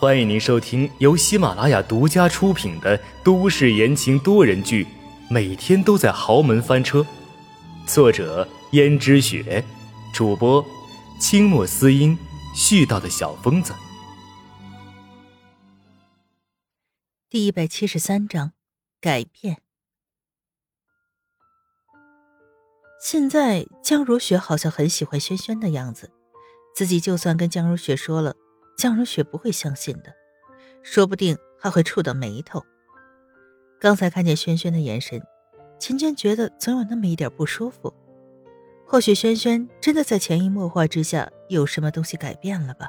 欢迎您收听由喜马拉雅独家出品的都市言情多人剧《每天都在豪门翻车》，作者：胭脂雪，主播：清墨思音，絮叨的小疯子。第一百七十三章，改变。现在江如雪好像很喜欢轩轩的样子，自己就算跟江如雪说了，江如雪不会相信的，说不定还会触到眉头。刚才看见轩轩的眼神，秦娟觉得总有那么一点不舒服。或许轩轩真的在潜移默化之下有什么东西改变了吧？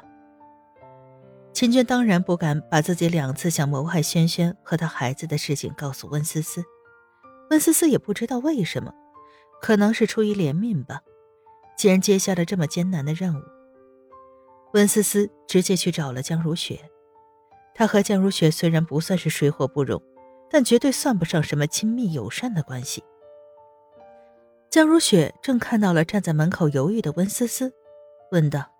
秦娟当然不敢把自己两次想谋害轩轩和他孩子的事情告诉温思思，温思思也不知道为什么。可能是出于怜悯吧，既然接下了这么艰难的任务，温思思直接去找了江如雪。她和江如雪虽然不算是水火不容，但绝对算不上什么亲密友善的关系。江如雪正看到了站在门口犹豫的温思思，问道：“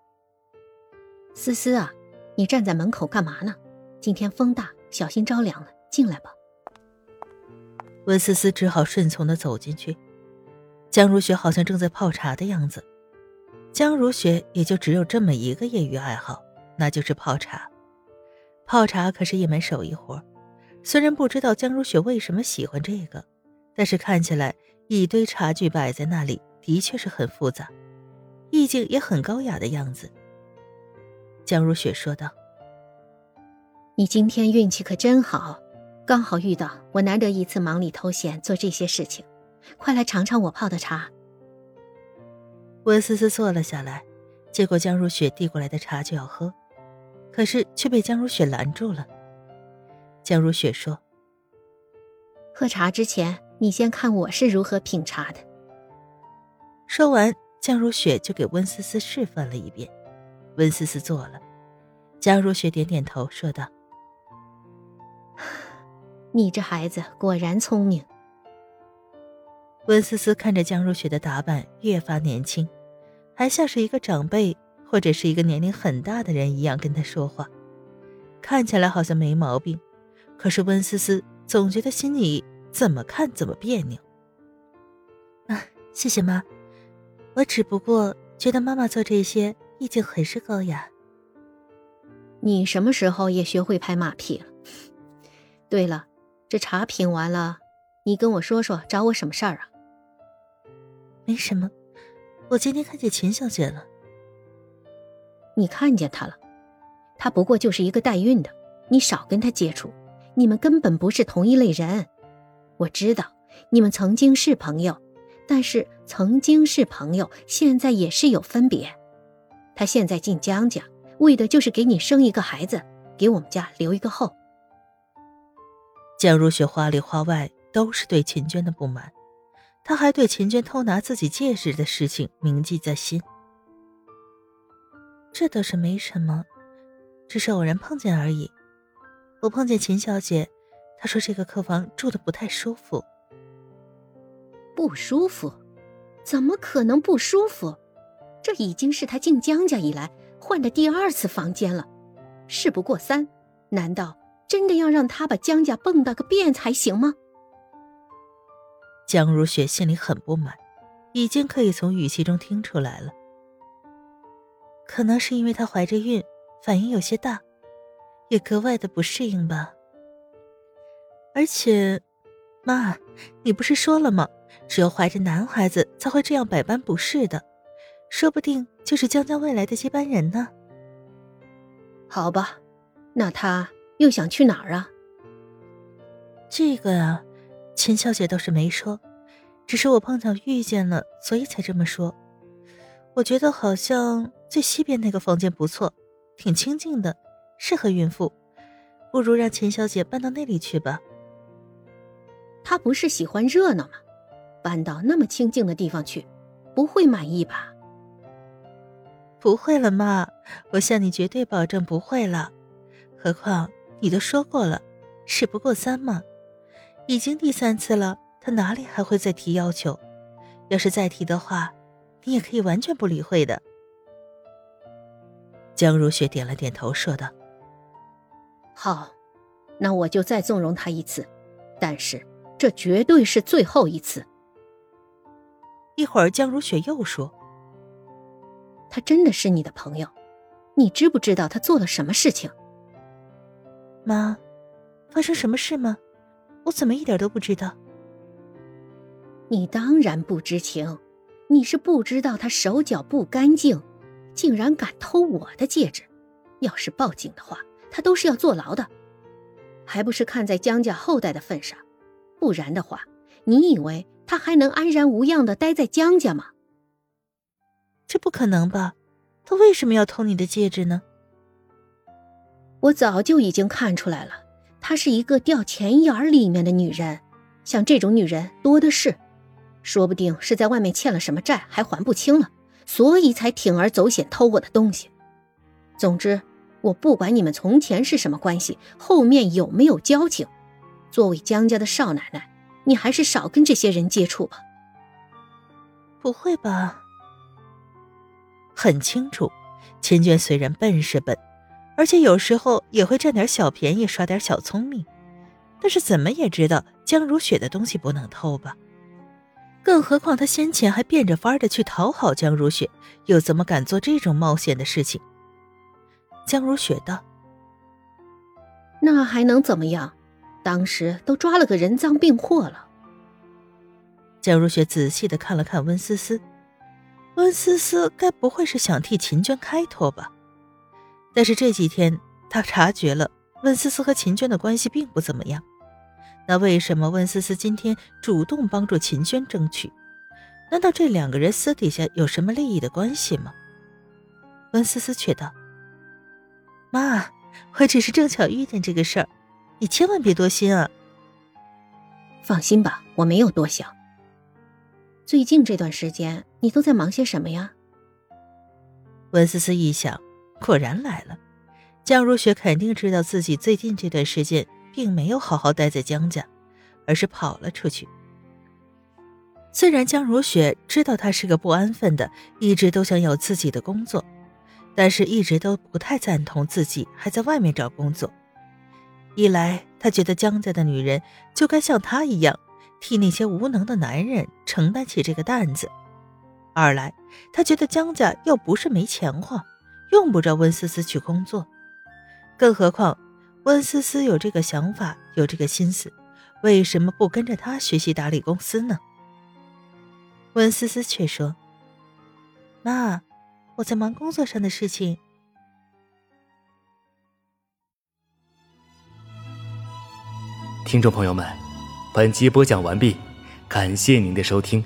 思思啊，你站在门口干嘛呢？今天风大，小心着凉了，进来吧。”温思思只好顺从的走进去。江如雪好像正在泡茶的样子。江如雪也就只有这么一个业余爱好，那就是泡茶。泡茶可是一门手艺活，虽然不知道江如雪为什么喜欢这个，但是看起来一堆茶具摆在那里，的确是很复杂，意境也很高雅的样子。江如雪说道：“你今天运气可真好，刚好遇到我难得一次忙里偷闲做这些事情。”快来尝尝我泡的茶。温思思坐了下来，接过江如雪递过来的茶就要喝，可是却被江如雪拦住了。江如雪说：“喝茶之前，你先看我是如何品茶的。”说完，江如雪就给温思思示范了一遍。温思思做了，江如雪点点头，说道：“你这孩子果然聪明。”温思思看着江如雪的打扮越发年轻，还像是一个长辈或者是一个年龄很大的人一样跟她说话，看起来好像没毛病，可是温思思总觉得心里怎么看怎么别扭。啊，谢谢妈，我只不过觉得妈妈做这些意境很是高雅。你什么时候也学会拍马屁了？对了，这茶品完了，你跟我说说找我什么事儿啊？没什么，我今天看见秦小姐了。你看见她了？她不过就是一个代孕的，你少跟她接触，你们根本不是同一类人。我知道你们曾经是朋友，但是曾经是朋友，现在也是有分别。她现在进江家，为的就是给你生一个孩子，给我们家留一个后。江如雪话里话外都是对秦娟的不满。他还对秦娟偷拿自己戒指的事情铭记在心，这倒是没什么，只是偶然碰见而已。我碰见秦小姐，她说这个客房住的不太舒服。不舒服？怎么可能不舒服？这已经是他进江家以来换的第二次房间了，事不过三，难道真的要让他把江家蹦跶个遍才行吗？江如雪心里很不满，已经可以从语气中听出来了。可能是因为她怀着孕，反应有些大，也格外的不适应吧。而且，妈，你不是说了吗？只有怀着男孩子才会这样百般不适的，说不定就是江家未来的接班人呢。好吧，那他又想去哪儿啊？这个啊。秦小姐倒是没说，只是我碰巧遇见了，所以才这么说。我觉得好像最西边那个房间不错，挺清静的，适合孕妇。不如让秦小姐搬到那里去吧。她不是喜欢热闹吗？搬到那么清静的地方去，不会满意吧？不会了，妈，我向你绝对保证不会了。何况你都说过了，事不过三嘛。已经第三次了，他哪里还会再提要求？要是再提的话，你也可以完全不理会的。江如雪点了点头，说道：“好，那我就再纵容他一次，但是这绝对是最后一次。一会儿，江如雪又说：“他真的是你的朋友，你知不知道他做了什么事情？”妈，发生什么事吗？我怎么一点都不知道？你当然不知情，你是不知道他手脚不干净，竟然敢偷我的戒指。要是报警的话，他都是要坐牢的，还不是看在江家后代的份上？不然的话，你以为他还能安然无恙的待在江家吗？这不可能吧？他为什么要偷你的戒指呢？我早就已经看出来了，她是一个掉钱眼里面的女人，像这种女人多的是，说不定是在外面欠了什么债还还不清了，所以才铤而走险偷我的东西。总之，我不管你们从前是什么关系，后面有没有交情，作为江家的少奶奶，你还是少跟这些人接触吧。不会吧？很清楚，秦娟虽然笨是笨。而且有时候也会占点小便宜，耍点小聪明，但是怎么也知道江如雪的东西不能偷吧？更何况他先前还变着法儿的去讨好江如雪，又怎么敢做这种冒险的事情？江如雪道：“那还能怎么样？当时都抓了个人赃并获了。”江如雪仔细的看了看温思思，温思思该不会是想替秦娟开脱吧？但是这几天，他察觉了温思思和秦娟的关系并不怎么样。那为什么温思思今天主动帮助秦娟争取？难道这两个人私底下有什么利益的关系吗？温思思却道：“妈，我只是正巧遇见这个事儿，你千万别多心啊。”放心吧，我没有多想。最近这段时间，你都在忙些什么呀？温思思一想。果然来了，江如雪肯定知道自己最近这段时间并没有好好待在江家，而是跑了出去。虽然江如雪知道他是个不安分的，一直都想有自己的工作，但是一直都不太赞同自己还在外面找工作。一来，她觉得江家的女人就该像她一样，替那些无能的男人承担起这个担子；二来，她觉得江家又不是没钱花。用不着温思思去工作，更何况温思思有这个想法，有这个心思，为什么不跟着他学习打理公司呢？温思思却说：“妈，我在忙工作上的事情。”听众朋友们，本集播讲完毕，感谢您的收听。